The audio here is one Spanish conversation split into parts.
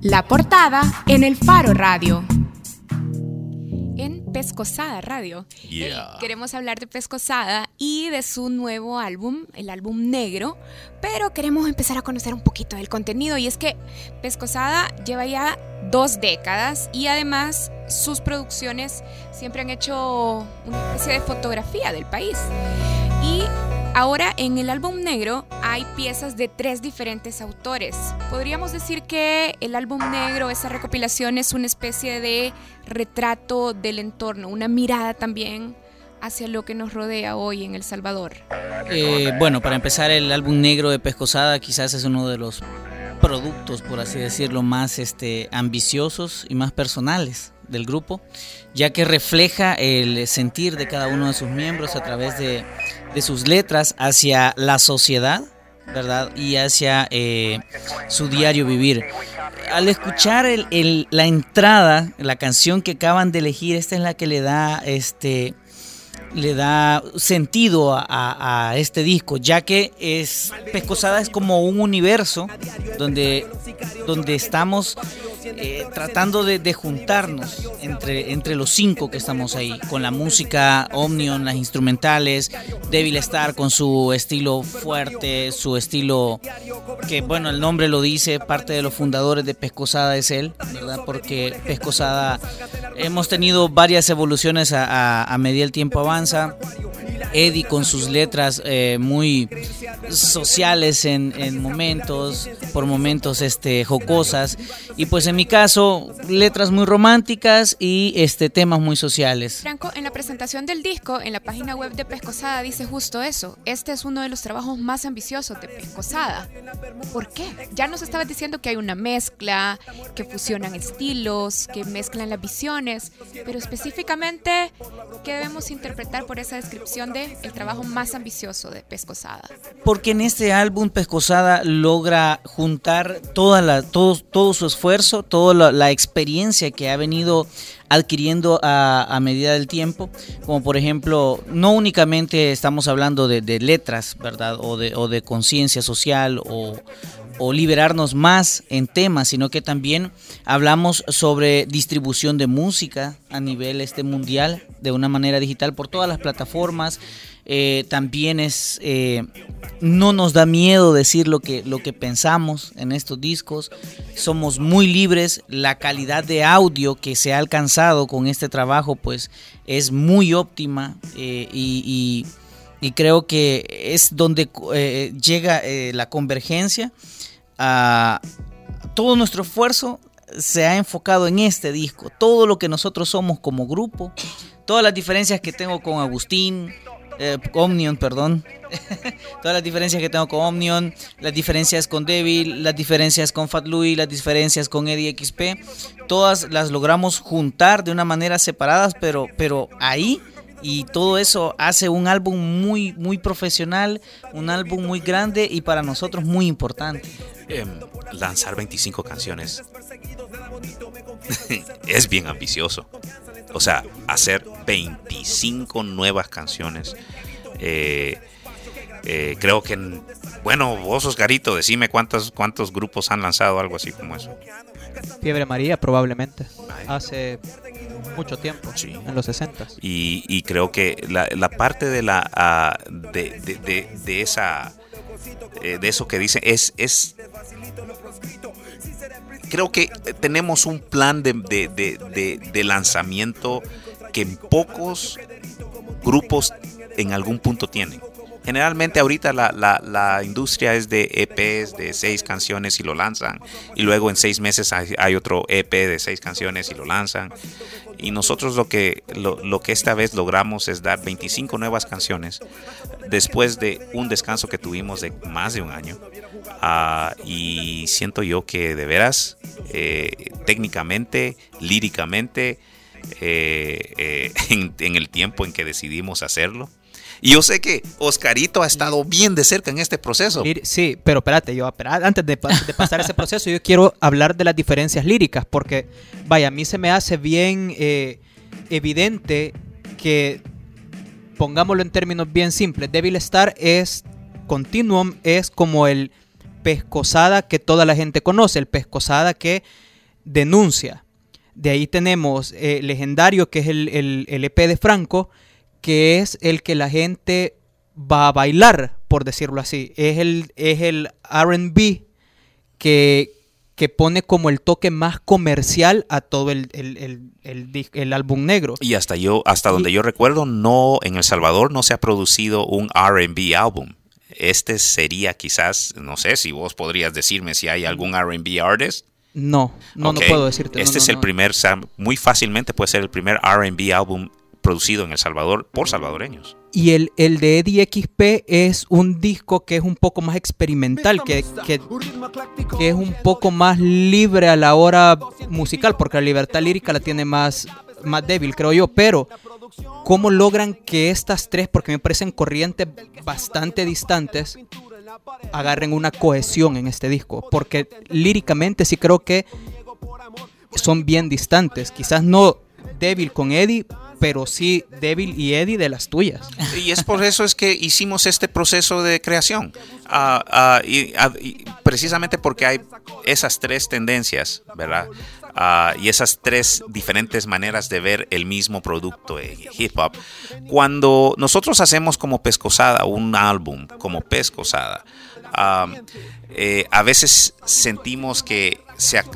La portada en el Faro Radio. En Pescosada Radio. queremos hablar de Pescosada y de su nuevo álbum, el álbum negro, pero queremos empezar a conocer un poquito del contenido y es que Pescosada lleva ya dos décadas y además sus producciones siempre han hecho una especie de fotografía del país. Y Ahora en el álbum negro hay piezas de tres diferentes autores. Podríamos decir que el álbum negro, esa recopilación es una especie de retrato del entorno, una mirada también hacia lo que nos rodea hoy en El Salvador. Eh, bueno, para empezar, el álbum negro de Pescosada quizás es uno de los productos, por así decirlo, más este, ambiciosos y más personales del grupo, ya que refleja el sentir de cada uno de sus miembros a través de, sus letras hacia la sociedad, ¿verdad? Y hacia eh, su diario vivir. Al escuchar la entrada, la canción que acaban de elegir, esta es la que le da este le da sentido a, este disco, ya que es Pescosada es como un universo donde, donde estamos eh, tratando de, juntarnos entre, entre los cinco que estamos ahí, con la música Omnion, las instrumentales, Devil Star con su estilo fuerte, su estilo que bueno, el nombre lo dice, parte de los fundadores de Pescosada es él, ¿verdad? Porque Pescosada hemos tenido varias evoluciones a, a medida el tiempo avanza. Eddie con sus letras eh, muy sociales en, momentos, por momentos este, jocosas. Y pues en mi caso, letras muy románticas y este, temas muy sociales. Franco, en la presentación del disco, en la página web de Pescosada, dice justo eso. Este es uno de los trabajos más ambiciosos de Pescosada. ¿Por qué? Ya nos estabas diciendo que hay una mezcla, que fusionan estilos, que mezclan las visiones, pero específicamente, ¿qué debemos interpretar por esa descripción de el trabajo más ambicioso de Pescosada. Porque en este álbum Pescosada logra juntar toda la, todo, todo su esfuerzo, toda la, experiencia que ha venido adquiriendo a, medida del tiempo, como por ejemplo, no únicamente estamos hablando de, letras, ¿verdad? O de, o de conciencia social o, o liberarnos más en temas, sino que también hablamos sobre distribución de música a nivel este mundial de una manera digital por todas las plataformas. Eh, también es eh, no nos da miedo decir lo que lo que pensamos en estos discos somos muy libres la calidad de audio que se ha alcanzado con este trabajo pues es muy óptima eh, y, y, creo que es donde llega la convergencia a todo nuestro esfuerzo se ha enfocado en este disco, todo lo que nosotros somos como grupo, todas las diferencias que tengo con Agustín, eh, Omnion, perdón, todas las diferencias que tengo con Omnion, las diferencias con Devil, las diferencias con Fat Louis, las diferencias con Eddie XP, todas las logramos juntar de una manera separadas, pero, pero ahí y todo eso hace un álbum muy muy profesional, un álbum muy grande y para nosotros muy importante. Em, lanzar 25 canciones es bien ambicioso. O sea, hacer 25 nuevas canciones. Eh, eh, creo que, bueno, vos Oscarito, decime cuántos, cuántos grupos han lanzado algo así como eso. Fiebre María probablemente. Hace mucho tiempo, en los 60. Y, creo que la, parte de la ah, de, esa eh, de eso que dice es, es creo que tenemos un plan de, lanzamiento que pocos grupos en algún punto tienen. Generalmente ahorita la, industria es de EPs de seis canciones y lo lanzan. Y luego en seis meses hay, otro EP de seis canciones y lo lanzan. Y nosotros lo que, lo, que esta vez logramos es dar 25 nuevas canciones después de un descanso que tuvimos de más de un año. Ah, y siento yo que de veras, eh, técnicamente, líricamente, eh, eh, en el tiempo en que decidimos hacerlo, y yo sé que Oscarito ha estado bien de cerca en este proceso. Sí, pero espérate, yo antes de, pasar ese proceso, yo quiero hablar de las diferencias líricas, porque, vaya, a mí se me hace bien eh, evidente que, pongámoslo en términos bien simples, Devil Star es, Continuum es como el pescosada que toda la gente conoce, el pescosada que denuncia. De ahí tenemos eh, Legendario, que es el, el, EP de Franco, que es el que la gente va a bailar, por decirlo así. Es el, es el RB que, que pone como el toque más comercial a todo el, el, álbum negro. Y hasta yo, hasta donde yo recuerdo, no, en El Salvador no se ha producido un RB álbum. Este sería quizás, no sé si vos podrías decirme si hay algún RB artist. No, no, no puedo decirte. Este es el primer, muy fácilmente puede ser el primer RB álbum producido en El Salvador por salvadoreños. Y el, el, de Eddie XP es un disco que es un poco más experimental, que, que, que, es un poco más libre a la hora musical, porque la libertad lírica la tiene más, más débil, creo yo. Pero, ¿cómo logran que estas tres, porque me parecen corrientes bastante distantes, agarren una cohesión en este disco? Porque líricamente sí creo que son bien distantes. Quizás no débil con Eddie, pero sí Devil y Eddie de las tuyas. Y es por eso es que hicimos este proceso de creación. Ah, ah, ah, precisamente porque hay esas tres tendencias, ¿verdad? y esas tres diferentes maneras de ver el mismo producto de hip hop. Cuando nosotros hacemos como Pescosada un álbum, como Pescosada, eh, a veces sentimos que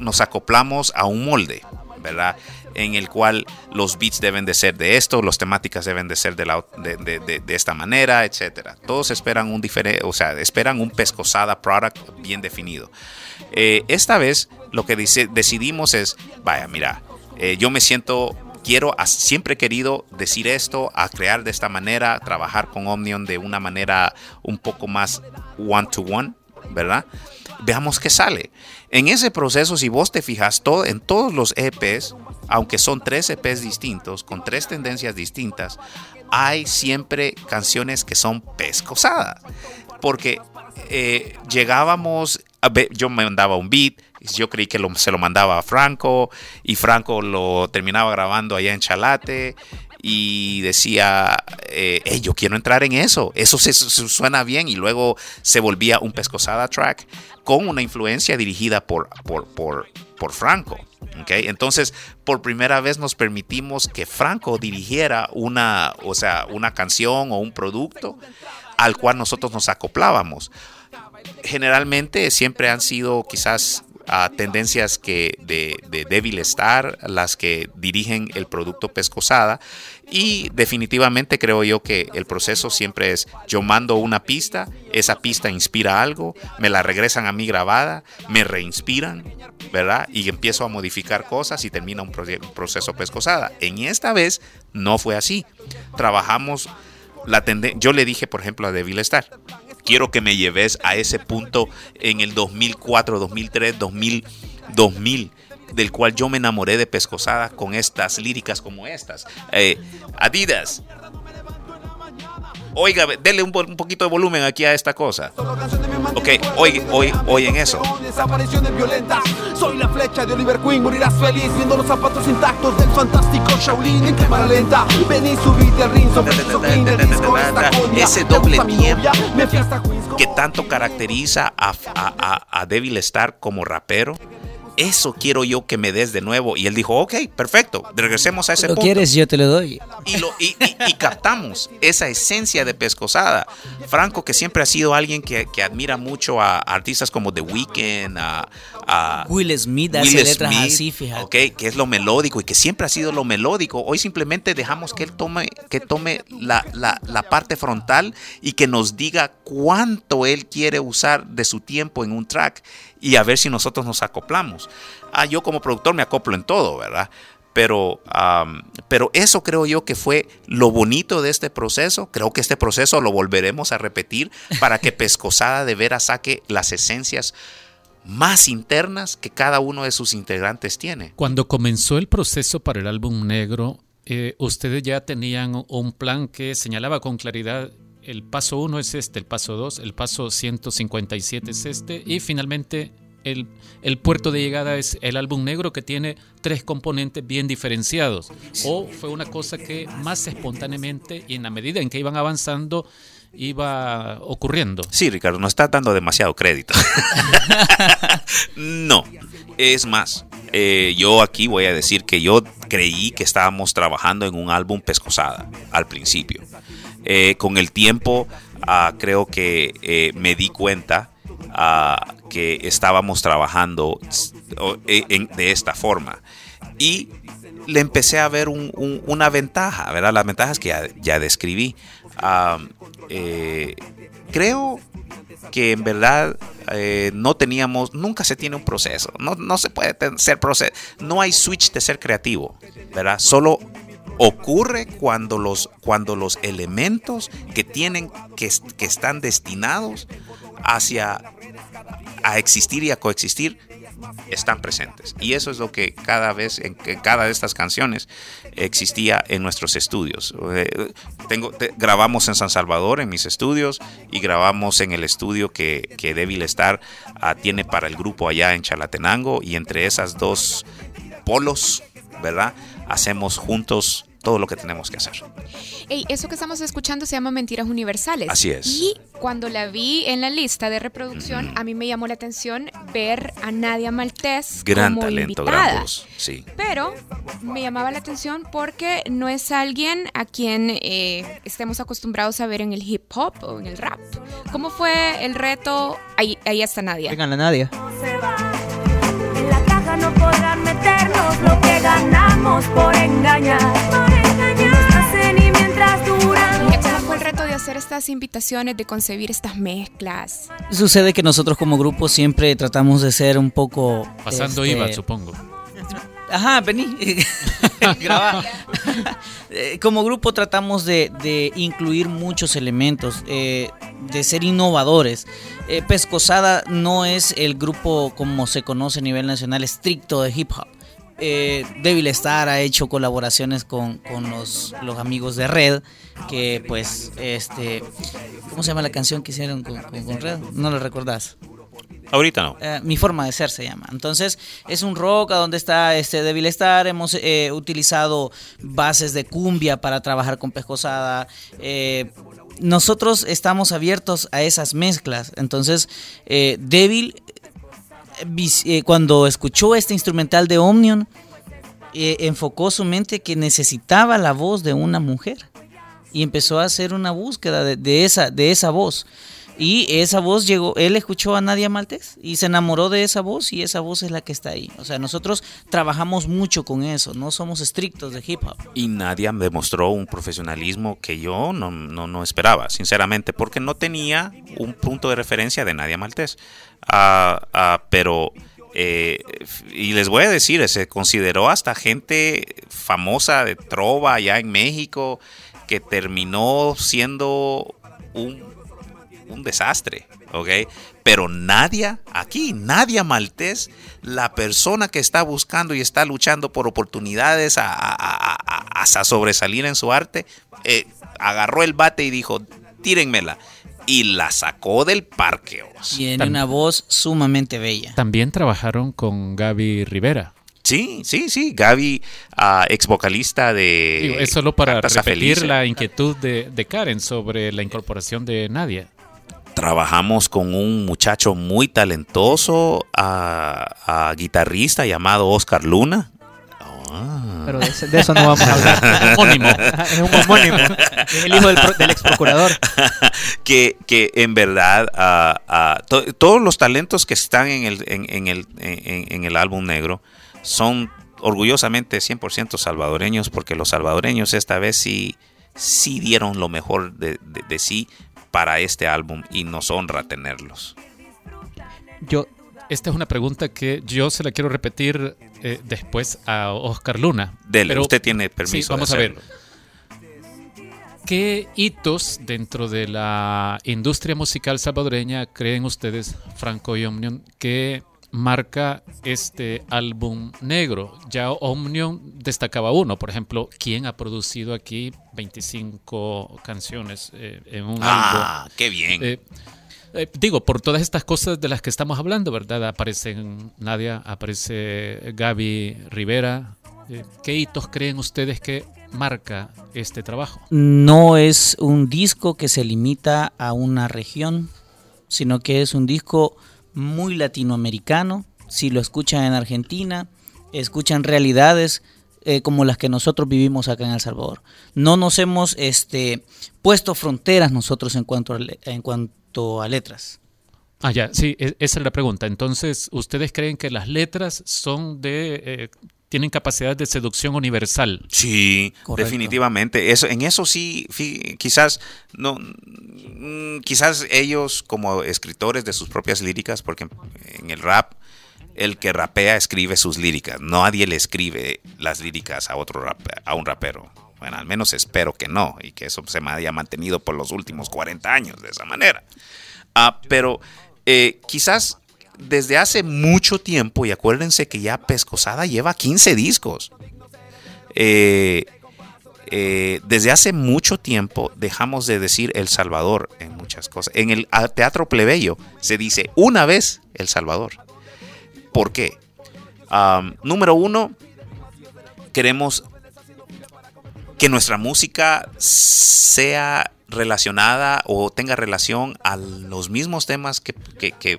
nos acoplamos a un molde, ¿verdad? En el cual los beats deben de ser de esto, las temáticas deben de ser de, la, de, esta manera, etcétera. Todos esperan un diferente, o sea, esperan un pescosada product bien definido. Eh, esta vez lo que dice, decidimos es, vaya, mira, eh, yo me siento quiero, siempre he querido decir esto, a crear de esta manera, trabajar con Omnion de una manera un poco más one to one, ¿verdad? Veamos qué sale. En ese proceso, si vos te fijas, todo, en todos los EPs, aunque son tres EPs distintos, con tres tendencias distintas, hay siempre canciones que son pescosadas. Porque eh, llegábamos, a yo me mandaba un beat, yo creí que se lo mandaba a Franco y Franco lo terminaba grabando allá en Chalate y decía, eh, yo quiero entrar en eso, eso se, suena bien y luego se volvía un pescosada track con una influencia dirigida por Franco. Okay. Entonces, por primera vez nos permitimos que Franco dirigiera una, o sea, una canción o un producto al cual nosotros nos acoplábamos. Generalmente siempre han sido quizás tendencias que de, de débil estar, las que dirigen el producto pescosada. Y definitivamente creo yo que el proceso siempre es, yo mando una pista, esa pista inspira algo, me la regresan a mí grabada, me reinspiran, ¿verdad? Y empiezo a modificar cosas y termina un, proceso pescosada. En esta vez no fue así. Trabajamos la tendencia. Yo le dije, por ejemplo, a Débil Estar, quiero que me lleves a ese punto en el 2004, 2003, 2000, 2000 del cual yo me enamoré de Pescosada con estas líricas como estas. Eh, Adidas, Oiga, denle un, poquito de volumen aquí a esta cosa. Ok, hoy, hoy, hoy en eso. Soy la flecha de Oliver Queen, morirás feliz viendo los zapatos intactos del fantástico Shaolin en cámara lenta. Vení, subite al ring, Ese doble tiempo que tanto caracteriza a, a, a, a Devil Star como rapero eso quiero yo que me des de nuevo. Y él dijo, ok, perfecto, regresemos a ese ¿Lo quieres? Yo te lo doy. Y, lo, y, captamos esa esencia de Pescosada. Franco, que siempre ha sido alguien que, admira mucho a artistas como The Weeknd, a, Will Smith, hace letras así, fíjate. Ok, que es lo melódico y que siempre ha sido lo melódico. Hoy simplemente dejamos que él tome, que tome la, la parte frontal y que nos diga cuánto él quiere usar de su tiempo en un track y a ver si nosotros nos acoplamos. Ah, yo como productor me acoplo en todo, ¿verdad? Pero, pero eso creo yo que fue lo bonito de este proceso. Creo que este proceso lo volveremos a repetir para que Pescosada de veras saque las esencias más internas que cada uno de sus integrantes tiene. Cuando comenzó el proceso para el álbum negro, eh, ustedes ya tenían un plan que señalaba con claridad el paso 1 es este, el paso 2, el paso 157 es este y finalmente el, el, puerto de llegada es el álbum negro que tiene tres componentes bien diferenciados. O fue una cosa que más espontáneamente y en la medida en que iban avanzando iba ocurriendo. Sí, Ricardo, nos estás dando demasiado crédito. no, es más, eh, yo aquí voy a decir que yo creí que estábamos trabajando en un álbum pescosada al principio. Eh, con el tiempo ah, creo que eh, me di cuenta ah, que estábamos trabajando de esta forma. Y le empecé a ver una ventaja, ¿verdad? Las ventajas que ya, describí. creo que en verdad eh, no teníamos, nunca se tiene un proceso, no, no se puede ser proceso, no hay switch de ser creativo, ¿verdad? Solo ocurre cuando los, cuando los elementos que tienen, que, que están destinados hacia a existir y a coexistir, están presentes. Y eso es lo que cada vez, en cada de estas canciones existía en nuestros estudios. Eh, tengo, grabamos en San Salvador, en mis estudios, y grabamos en el estudio que, que Débil Star ah, tiene para el grupo allá en Chalatenango, y entre esas dos polos, ¿verdad? Hacemos juntos todo lo que tenemos que hacer. eso que estamos escuchando se llama Mentiras Universales. Así es. Y cuando la vi en la lista de reproducción, a mí me llamó la atención ver a Nadia Maltés gran como talento, invitada. gran voz, sí. Pero me llamaba la atención porque no es alguien a quien eh, estemos acostumbrados a ver en el hip hop o en el rap. ¿Cómo fue el reto? Ahí, ahí está Nadia. Venga la Nadia. En la caja no podrán meternos lo que ganamos por engañar. de hacer estas invitaciones, de concebir estas mezclas? Sucede que nosotros como grupo siempre tratamos de ser un poco... Pasando este, IVA, supongo. Ajá, vení. Eh, como grupo tratamos de, incluir muchos elementos, eh, de ser innovadores. Eh, Pescosada no es el grupo como se conoce a nivel nacional estricto de hip hop eh, Devil Star ha hecho colaboraciones con, los, los, amigos de Red, que pues, este, ¿cómo se llama la canción que hicieron con, Red? ¿No lo recordás? Ahorita no. Eh, mi forma de ser se llama. Entonces, es un rock a donde está este Devil Star. Hemos eh, utilizado bases de cumbia para trabajar con pescosada. Eh, nosotros estamos abiertos a esas mezclas. Entonces, Devil eh, cuando escuchó este instrumental de Omnion, eh, enfocó su mente que necesitaba la voz de una mujer y empezó a hacer una búsqueda de, esa, de esa voz. Y esa voz llegó, él escuchó a Nadia Maltés y se enamoró de esa voz y esa voz es la que está ahí. O sea, nosotros trabajamos mucho con eso, no somos estrictos de hip hop. Y Nadia demostró un profesionalismo que yo no, no, no esperaba, sinceramente, porque no tenía un punto de referencia de Nadia Maltés. Ah, ah, pero, eh, y les voy a decir, se consideró hasta gente famosa de trova allá en México que terminó siendo un un desastre, ¿ok? Pero nadie aquí, nadie maltés, la persona que está buscando y está luchando por oportunidades a, sobresalir en su arte, eh, agarró el bate y dijo, tírenmela. Y la sacó del parque. Tiene una voz sumamente bella. También trabajaron con Gaby Rivera. Sí, sí, sí. Gaby, uh, ex vocalista de. es solo para repetir la inquietud de, de, Karen sobre la incorporación de Nadia trabajamos con un muchacho muy talentoso, a, guitarrista llamado Oscar Luna. Ah. Pero de, eso no vamos a hablar. homónimo. es un homónimo. Es el hijo del, ex procurador. que, que en verdad todos los talentos que están en el, en, el, en, el álbum negro son orgullosamente 100% salvadoreños porque los salvadoreños esta vez sí, sí dieron lo mejor de, de sí para este álbum y nos honra tenerlos. Yo, esta es una pregunta que yo se la quiero repetir eh, después a Oscar Luna. Dele, pero, usted tiene permiso. vamos a ver. ¿Qué hitos dentro de la industria musical salvadoreña creen ustedes, Franco y Omnium, que marca este álbum negro. Ya Omnium destacaba uno, por ejemplo, ¿quién ha producido aquí 25 canciones eh, en un ah, álbum? qué bien! Eh, eh, digo, por todas estas cosas de las que estamos hablando, ¿verdad? Aparecen Nadia, aparece Gaby Rivera. ¿Qué hitos creen ustedes que marca este trabajo? No es un disco que se limita a una región, sino que es un disco muy latinoamericano. Si lo escuchan en Argentina, escuchan realidades eh, como las que nosotros vivimos acá en El Salvador. No nos hemos este, puesto fronteras nosotros en cuanto a, en cuanto a letras. Ah, ya, sí, e, esa es la pregunta. Entonces, ¿ustedes creen que las letras son de... Eh, tienen capacidad de seducción universal. Sí, definitivamente. Eso, en eso sí, quizás no, mm, quizás ellos como escritores de sus propias líricas, porque en el rap el que rapea escribe sus líricas. Nadie le escribe las líricas a otro a un rapero. Bueno, al menos espero que no y que eso se me haya mantenido por los últimos 40 años de esa manera. Ah, pero eh, quizás desde hace mucho tiempo, y acuérdense que ya Pescosada lleva 15 discos. Eh, eh, desde hace mucho tiempo dejamos de decir El Salvador en muchas cosas. En el teatro plebeyo se dice una vez El Salvador. ¿Por qué? número uno, queremos que nuestra música sea relacionada o tenga relación a los mismos temas que,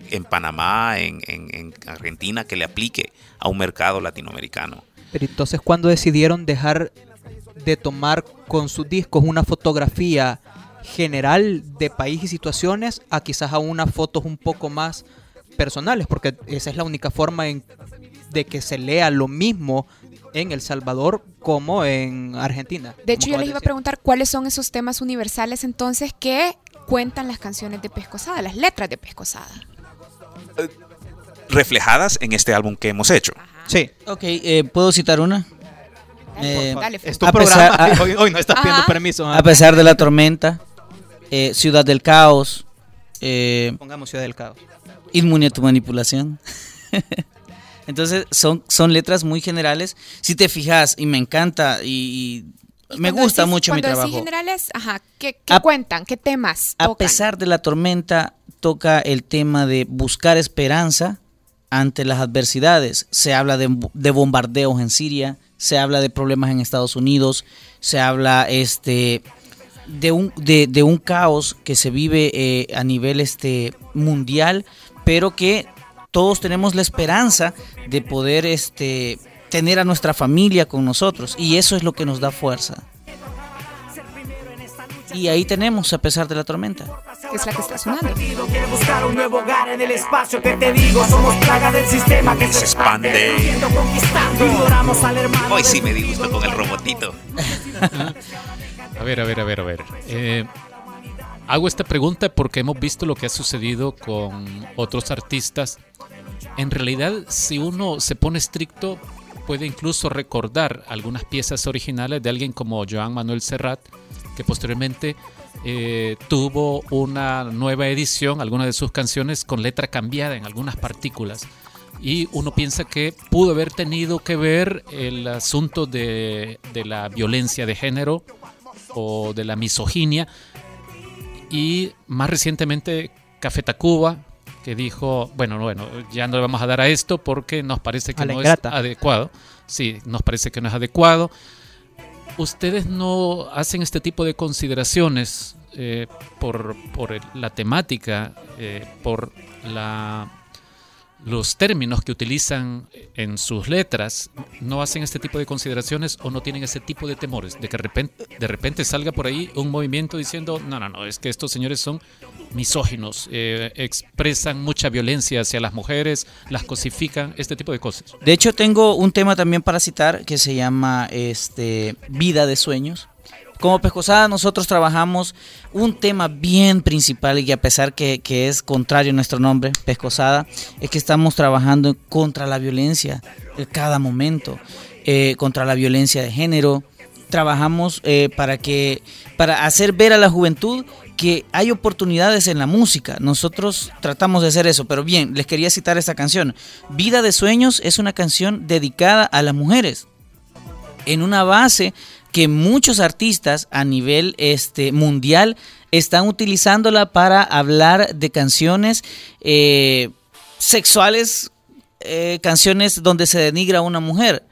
en Panamá, en, Argentina, que le aplique a un mercado latinoamericano. Pero entonces, ¿cuándo decidieron dejar de tomar con sus discos una fotografía general de país y situaciones a quizás a unas fotos un poco más personales? Porque esa es la única forma en, de que se lea lo mismo en El Salvador como en Argentina. De hecho, yo les iba a preguntar cuáles son esos temas universales entonces que cuentan las canciones de Pescosada, las letras de Pescosada. Eh, reflejadas en este álbum que hemos hecho. Sí. Ok, eh, ¿puedo citar una? Eh, a programa. hoy, no estás pidiendo permiso. A pesar de la tormenta, Ciudad del Caos. Pongamos Ciudad del Caos. Inmune a tu manipulación. Entonces son, son letras muy generales. Si te fijas, y me encanta y, me gusta mucho mi trabajo. generales, ajá, ¿qué, cuentan? ¿Qué temas? A pesar de la tormenta, toca el tema de buscar esperanza ante las adversidades. Se habla de, bombardeos en Siria, se habla de problemas en Estados Unidos, se habla este de un, de, un caos que se vive eh, a nivel este mundial, pero que todos tenemos la esperanza de poder este, tener a nuestra familia con nosotros y eso es lo que nos da fuerza. Y ahí tenemos, a pesar de la tormenta. Es la que está sonando. buscar un nuevo hogar en el espacio que te digo. Somos plaga del sistema que se expande. Hoy sí me disgusto con el robotito. a ver, a ver, a ver, a ver. Eh, hago esta pregunta porque hemos visto lo que ha sucedido con otros artistas en realidad, si uno se pone estricto, puede incluso recordar algunas piezas originales de alguien como Joan Manuel Serrat, que posteriormente eh, tuvo una nueva edición, algunas de sus canciones con letra cambiada en algunas partículas. Y uno piensa que pudo haber tenido que ver el asunto de, de la violencia de género o de la misoginia. Y más recientemente Café Tacuba, que dijo, bueno, bueno, ya no le vamos a dar a esto porque nos parece que no es adecuado. Sí, nos parece que no es adecuado. ¿Ustedes no hacen este tipo de consideraciones eh, por, por, la temática, eh, por la los términos que utilizan en sus letras no hacen este tipo de consideraciones o no tienen ese tipo de temores de que de repente, salga por ahí un movimiento diciendo no, no, no, es que estos señores son misóginos, eh, expresan mucha violencia hacia las mujeres, las cosifican, este tipo de cosas. De hecho tengo un tema también para citar que se llama este Vida de Sueños como Pescosada nosotros trabajamos un tema bien principal y a pesar que, es contrario a nuestro nombre, Pescosada, es que estamos trabajando contra la violencia en cada momento, eh, contra la violencia de género. Trabajamos eh, para que para hacer ver a la juventud que hay oportunidades en la música. Nosotros tratamos de hacer eso, pero bien, les quería citar esta canción. Vida de Sueños es una canción dedicada a las mujeres en una base que muchos artistas a nivel este, mundial están utilizándola para hablar de canciones eh, sexuales, eh, canciones donde se denigra a una mujer.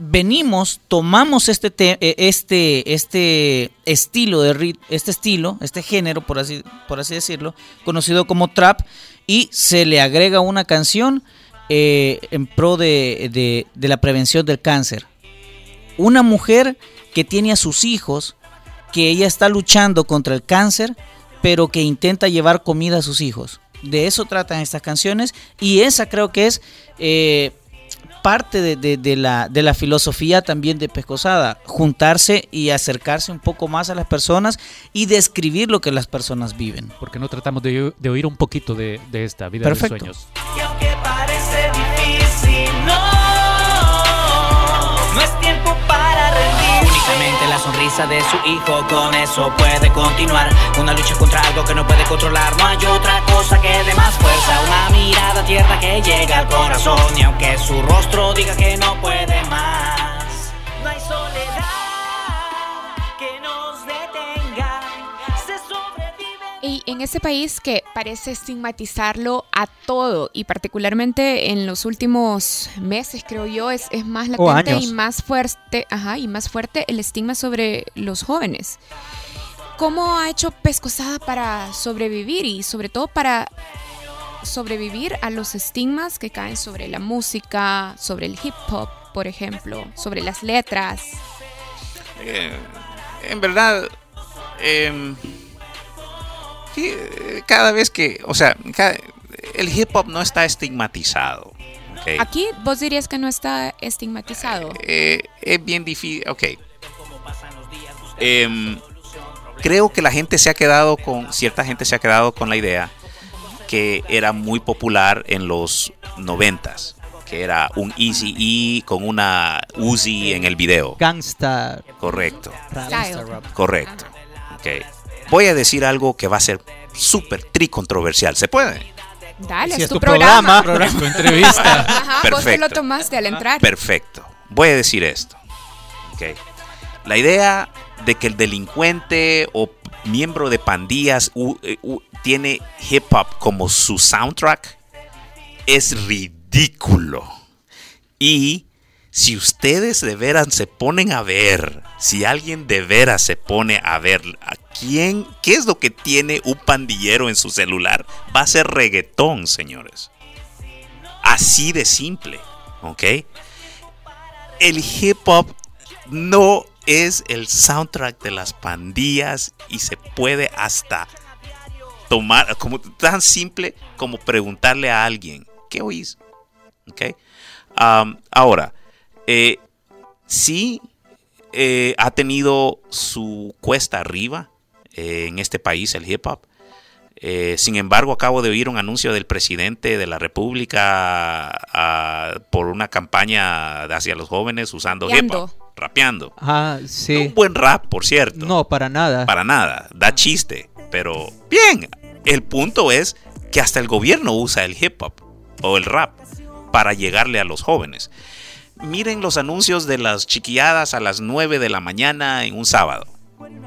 venimos, tomamos este, eh, este, este estilo de este estilo, este género, por así, por así decirlo, conocido como trap, y se le agrega una canción eh, en pro de, de la prevención del cáncer. Una mujer que tiene a sus hijos, que ella está luchando contra el cáncer, pero que intenta llevar comida a sus hijos. De eso tratan estas canciones y esa creo que es eh, parte de, la, de la filosofía también de Pescosada, juntarse y acercarse un poco más a las personas y describir lo que las personas viven. Porque no tratamos de, oír un poquito de, esta vida de sueños. Sonrisa de su hijo, con eso puede continuar. Una lucha contra algo que no puede controlar, no hay otra cosa que dé más fuerza. Una mirada tierna que llega al corazón y aunque su rostro diga que no puede más, en este país que parece estigmatizarlo a todo y particularmente en los últimos meses creo yo es, es más latente y más fuerte, ajá, y más fuerte el estigma sobre los jóvenes. ¿Cómo ha hecho Pescosada para sobrevivir y sobre todo para sobrevivir a los estigmas que caen sobre la música, sobre el hip hop, por ejemplo, sobre las letras? Eh, en verdad, eh, cada vez que, o sea, el hip hop no está estigmatizado. Aquí vos dirías que no está estigmatizado. Eh, es bien difícil, ok. Em, creo que la gente se ha quedado con, cierta gente se ha quedado con la idea que era muy popular en los noventas, que era un Easy E con una Uzi en el video. Gangsta. Correcto. Correcto. Okay voy a decir algo que va a ser súper tricontroversial. ¿Se puede? Dale, es, tu, programa. programa. tu entrevista. Ajá, Perfecto. vos te lo tomaste al entrar. Perfecto. Voy a decir esto. Okay. La idea de que el delincuente o miembro de pandillas eh, tiene hip hop como su soundtrack es ridículo. Y si ustedes de veras se ponen a ver, si alguien de veras se pone a ver a quién, qué es lo que tiene un pandillero en su celular, va a ser reggaetón, señores. Así de simple, ¿ok? El hip hop no es el soundtrack de las pandillas y se puede hasta tomar como tan simple como preguntarle a alguien, ¿qué oís? ¿Ok? ahora, eh, sí eh, ha tenido su cuesta arriba eh, en este país, el hip hop. sin embargo, acabo de oír un anuncio del presidente de la República ah, por una campaña hacia los jóvenes usando hip hop, rapeando. Ah, sí. Un buen rap, por cierto. No, para nada. Para nada. Da chiste. Pero bien, el punto es que hasta el gobierno usa el hip hop o el rap para llegarle a los jóvenes miren los anuncios de las chiquilladas a las 9 de la mañana en un sábado.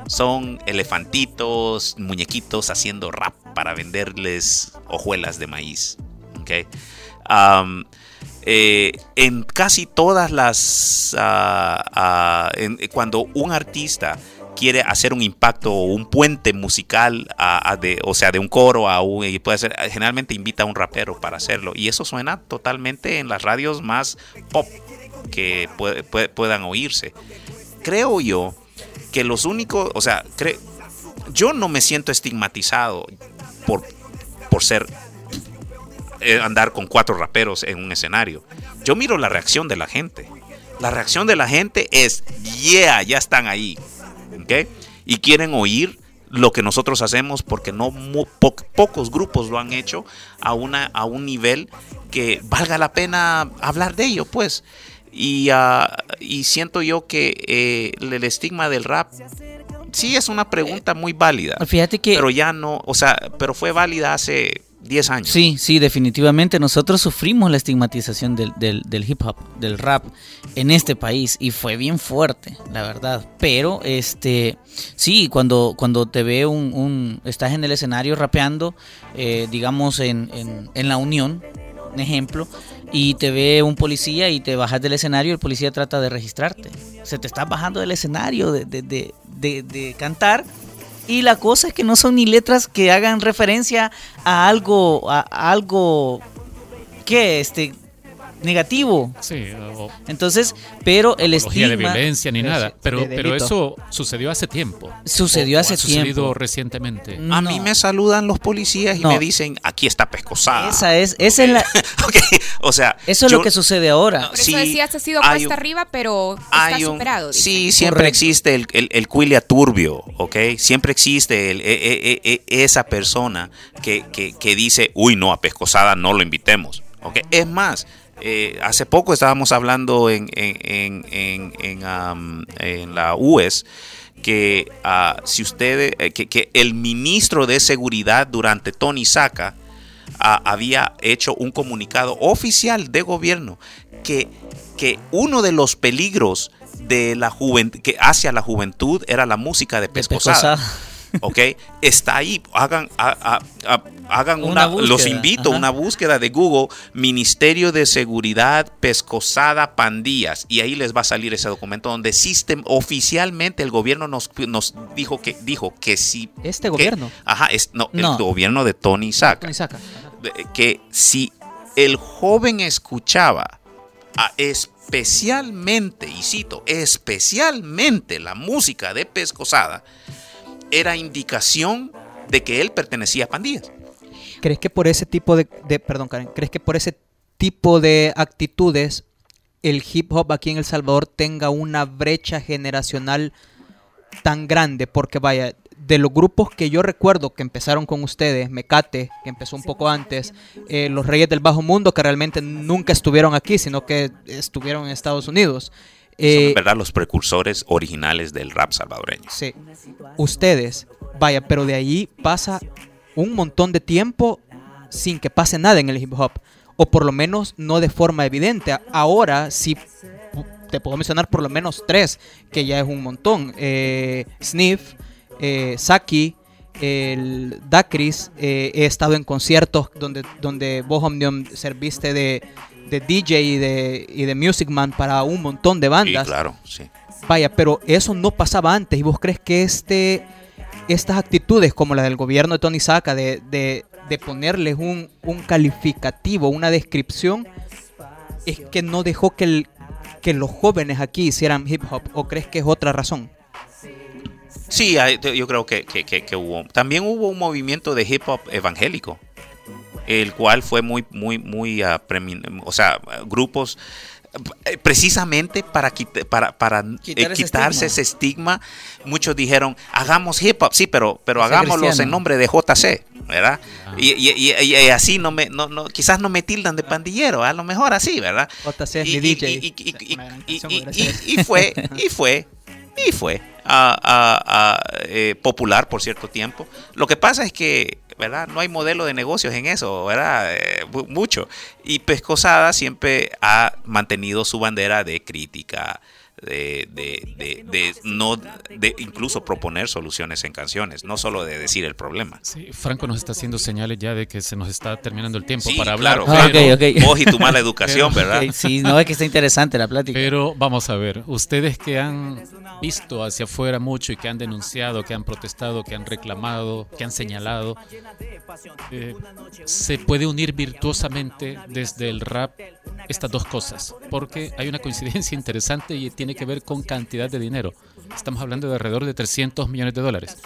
Son elefantitos, muñequitos haciendo rap para venderles hojuelas de maíz. Eh, en casi todas las... Ah, ah, cuando un artista quiere hacer un impacto o un puente musical, o sea, de un coro a un, puede ser, generalmente invita a un rapero para hacerlo. Y eso suena totalmente en las radios más pop que puedan oírse. Creo yo que los únicos, o sea, yo no me siento estigmatizado por, por ser eh, andar con cuatro raperos en un escenario. Yo miro la reacción de la gente. La reacción de la gente es, yeah, ya están ahí. Y quieren oír lo que nosotros hacemos porque no pocos grupos lo han hecho a, una, a un nivel que valga la pena hablar de ello, pues. Y, ah, y siento yo que eh, el estigma del rap sí es una pregunta muy válida. Fíjate que... Pero ya no, o sea, pero fue válida hace 10 años. Sí, sí, definitivamente. Nosotros sufrimos la estigmatización del, del, hip hop, del rap en este país y fue bien fuerte, la verdad. Pero, este, sí, cuando, cuando te ve un, un estás en el escenario rapeando, eh, digamos, en, en, en la unión, un ejemplo, y te ve un policía y te bajas del escenario, el policía trata de registrarte. Se te está bajando del escenario de, de, de, de, cantar. Y la cosa es que no son ni letras que hagan referencia a algo, a, algo que este negativo. Sí, entonces, pero el estigma de violencia ni nada, pero pero eso sucedió hace tiempo. Sucedió hace ha sucedido recientemente. A mí me saludan los policías y me dicen, "Aquí está pescosada." Esa es esa es la o sea, eso es lo que sucede ahora. Por eso decías ha sido cuesta arriba, pero está superado. Sí, siempre existe el, el, el cuilia turbio, ¿ok? Siempre existe el, e, e, e, esa persona que, que, que dice, "Uy, no, a pescosada no lo invitemos." ¿Ok? Es más, eh, hace poco estábamos hablando en, en, la UES que uh, si usted, eh, que, el ministro de Seguridad durante Tony Saca ah, había hecho un comunicado oficial de gobierno que, que uno de los peligros de la juventud, que hacia la juventud era la música de pescosada. ¿Ok? Está ahí. Hagan, hagan una, los invito a una búsqueda de Google, Ministerio de Seguridad Pescosada Pandillas, y ahí les va a salir ese documento donde existe oficialmente el gobierno nos, nos dijo que dijo que si este gobierno, ajá, es, no, el gobierno de Tony Saca, que si el joven escuchaba especialmente, y cito, especialmente la música de Pescosada, era indicación de que él pertenecía a pandillas. ¿Crees que por ese tipo de, perdón Karen, crees que por ese tipo de actitudes el hip hop aquí en El Salvador tenga una brecha generacional tan grande? Porque vaya, de los grupos que yo recuerdo que empezaron con ustedes, Mecate, que empezó un poco antes, eh, los Reyes del Bajo Mundo, que realmente nunca estuvieron aquí, sino que estuvieron en Estados Unidos. Eh, verdad los precursores originales del rap salvadoreño. Sí. Ustedes, vaya, pero de ahí pasa un montón de tiempo sin que pase nada en el hip hop. O por lo menos no de forma evidente. Ahora sí te puedo mencionar por lo menos tres, que ya es un montón. Eh, Sniff, eh, Saki, el Dacris. Eh, he estado en conciertos donde, donde vos, Omnium, serviste de de DJ y de, y de Music Man para un montón de bandas. Sí, claro, sí. Vaya, pero eso no pasaba antes. ¿Y vos crees que este, estas actitudes como la del gobierno de Tony Saca de, de, ponerles un, un, calificativo, una descripción, es que no dejó que, el, que los jóvenes aquí hicieran hip hop? ¿O crees que es otra razón? Sí, yo creo que, que, que hubo. También hubo un movimiento de hip hop evangélico el cual fue muy, muy, muy, uh, o sea, grupos eh, precisamente para, para, para quitarse ese estigma. muchos dijeron, hagamos hip hop, sí, pero, pero hagámoslos en nombre de JC, ¿verdad? Ah. Y, y, así no me, no, no, quizás no me tildan de pandillero, a lo mejor así, ¿verdad? JC es mi DJ. Y, fue, y fue, y fue a, eh, popular por cierto tiempo. Lo que pasa es que ¿verdad? No hay modelo de negocios en eso, ¿verdad? Eh, mucho. Y Pescosada siempre ha mantenido su bandera de crítica, de, de, de, no de incluso proponer soluciones en canciones, no solo de decir el problema. Sí, Franco nos está haciendo señales ya de que se nos está terminando el tiempo para hablar. Claro, Vos y tu mala educación, ¿verdad? Sí, no es que está interesante la plática. Pero vamos a ver, ustedes que han visto hacia afuera mucho y que han denunciado, que han protestado, que han reclamado, que han señalado, eh, se puede unir virtuosamente desde el rap estas dos cosas, porque hay una coincidencia interesante y tiene que ver con cantidad de dinero. Estamos hablando de alrededor de 300 millones de dólares.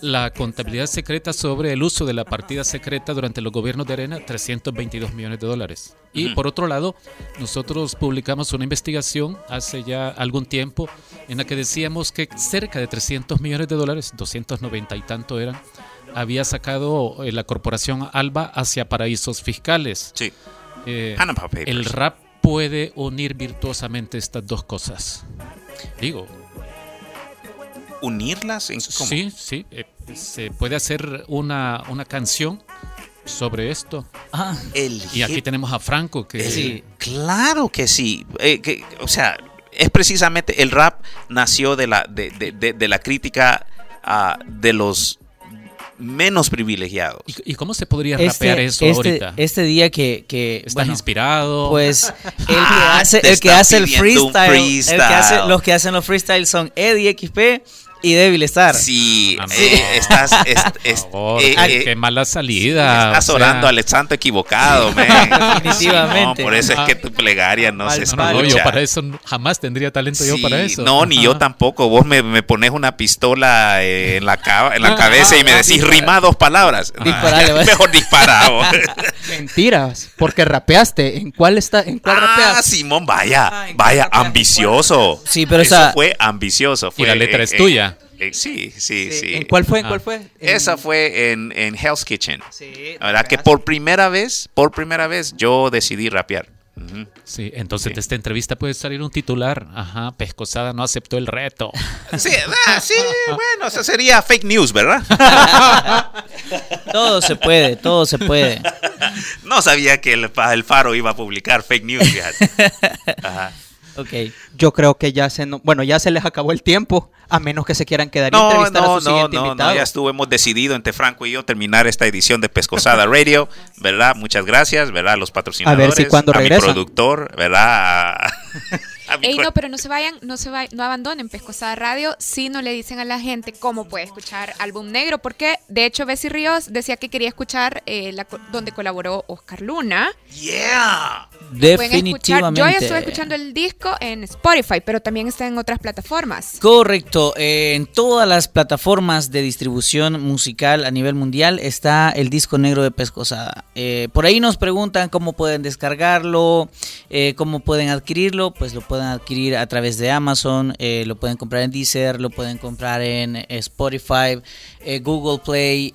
La contabilidad secreta sobre el uso de la partida secreta durante los gobiernos de Arena, 322 millones de dólares. Y por otro lado, nosotros publicamos una investigación hace ya algún tiempo en la que decíamos que cerca de 300 millones de dólares, 290 y tanto eran, había sacado eh, la corporación Alba hacia paraísos fiscales. Sí. Eh, el rap puede unir virtuosamente estas dos cosas. Digo. ¿Unirlas? ¿En Sí, sí. Eh, se puede hacer una, una canción sobre esto. Ah, y aquí tenemos a Franco que... Sí, claro que sí. Eh, o sea, es precisamente el rap nació de la, de, de, de, la crítica ah, de los menos privilegiados. ¿Y, cómo se podría este, rapear eso este, ahorita? Este día que... que ¿Estás inspirado? Pues el que ah, hace, el, que hace el freestyle, freestyle. El que hace, los que hacen los freestyles son Eddie XP y débil estar. Sí, eh, estás. Eh, eh, qué mala salida. Estás orando al santo equivocado, Definitivamente. por eso es que tu plegaria no se escucha. No, yo para eso jamás tendría talento yo para eso. No, ni yo tampoco. Vos me, me pones una pistola en la, en la cabeza y me decís rima dos palabras. Disparale, Mejor disparado. Mentiras, porque rapeaste. ¿En cuál está? ¿En cuál ah, Simón, vaya, vaya, ambicioso. Sí, pero eso fue ambicioso. Fue, y la letra es tuya. Eh, sí, sí, sí, ¿En cuál fue? ¿En cuál fue? Esa fue en, en, Hell's Kitchen. Sí. La verdad que por primera vez, por primera vez, yo decidí rapear. Sí, entonces de esta entrevista puede salir un titular. Ajá, Pescosada no aceptó el reto. Sí, ah, sí, bueno, eso sería fake news, ¿verdad? todo se puede, todo se puede. No sabía que el, el Faro iba a publicar fake news, fíjate. Ajá. Ok. Yo creo que ya se, bueno, ya se les acabó el tiempo, a menos que se quieran quedar y entrevistar a su siguiente no, invitado. No, ya estuvo, hemos decidido entre Franco y yo terminar esta edición de Pescosada Radio, ¿verdad? Muchas gracias, ¿verdad? los patrocinadores, a ver si cuando a mi productor, ¿verdad? Ey, no, pero no se vayan, no se vayan, no abandonen Pescosada Radio si no le dicen a la gente cómo puede escuchar Álbum Negro, porque de hecho Bessie Ríos decía que quería escuchar eh, la, donde colaboró Oscar Luna. Yeah. Definitivamente. Yo ya estoy escuchando el disco en Spotify, pero también está en otras plataformas. Correcto, eh, en todas las plataformas de distribución musical a nivel mundial está el disco negro de Pescosada. Eh, por ahí nos preguntan cómo pueden descargarlo, cómo pueden adquirirlo, pues lo pueden adquirir a través de Amazon, eh, lo pueden comprar en Deezer, lo pueden comprar en eh, Spotify, eh, Google Play,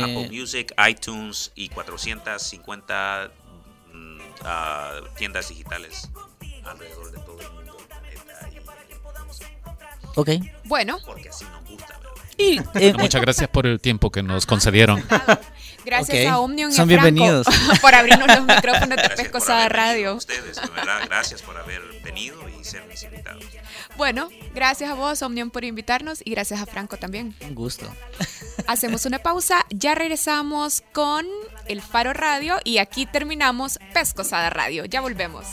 Apple Music, iTunes y 450 mm, ah, tiendas digitales alrededor de todo el mundo. Ok. Bueno. Porque así nos gusta, Y, muchas gracias por el tiempo que nos concedieron. Gracias a Omnium y Son bienvenidos. por abrirnos los micrófonos de Pescosada Radio. Ustedes, ¿verdad? Gracias por haber venido y ser mis invitados. Bueno, gracias a vos, Omnium, por invitarnos y gracias a Franco también. Un gusto. Hacemos una pausa, ya regresamos con el Faro Radio y aquí terminamos Pescosada Radio. Ya volvemos.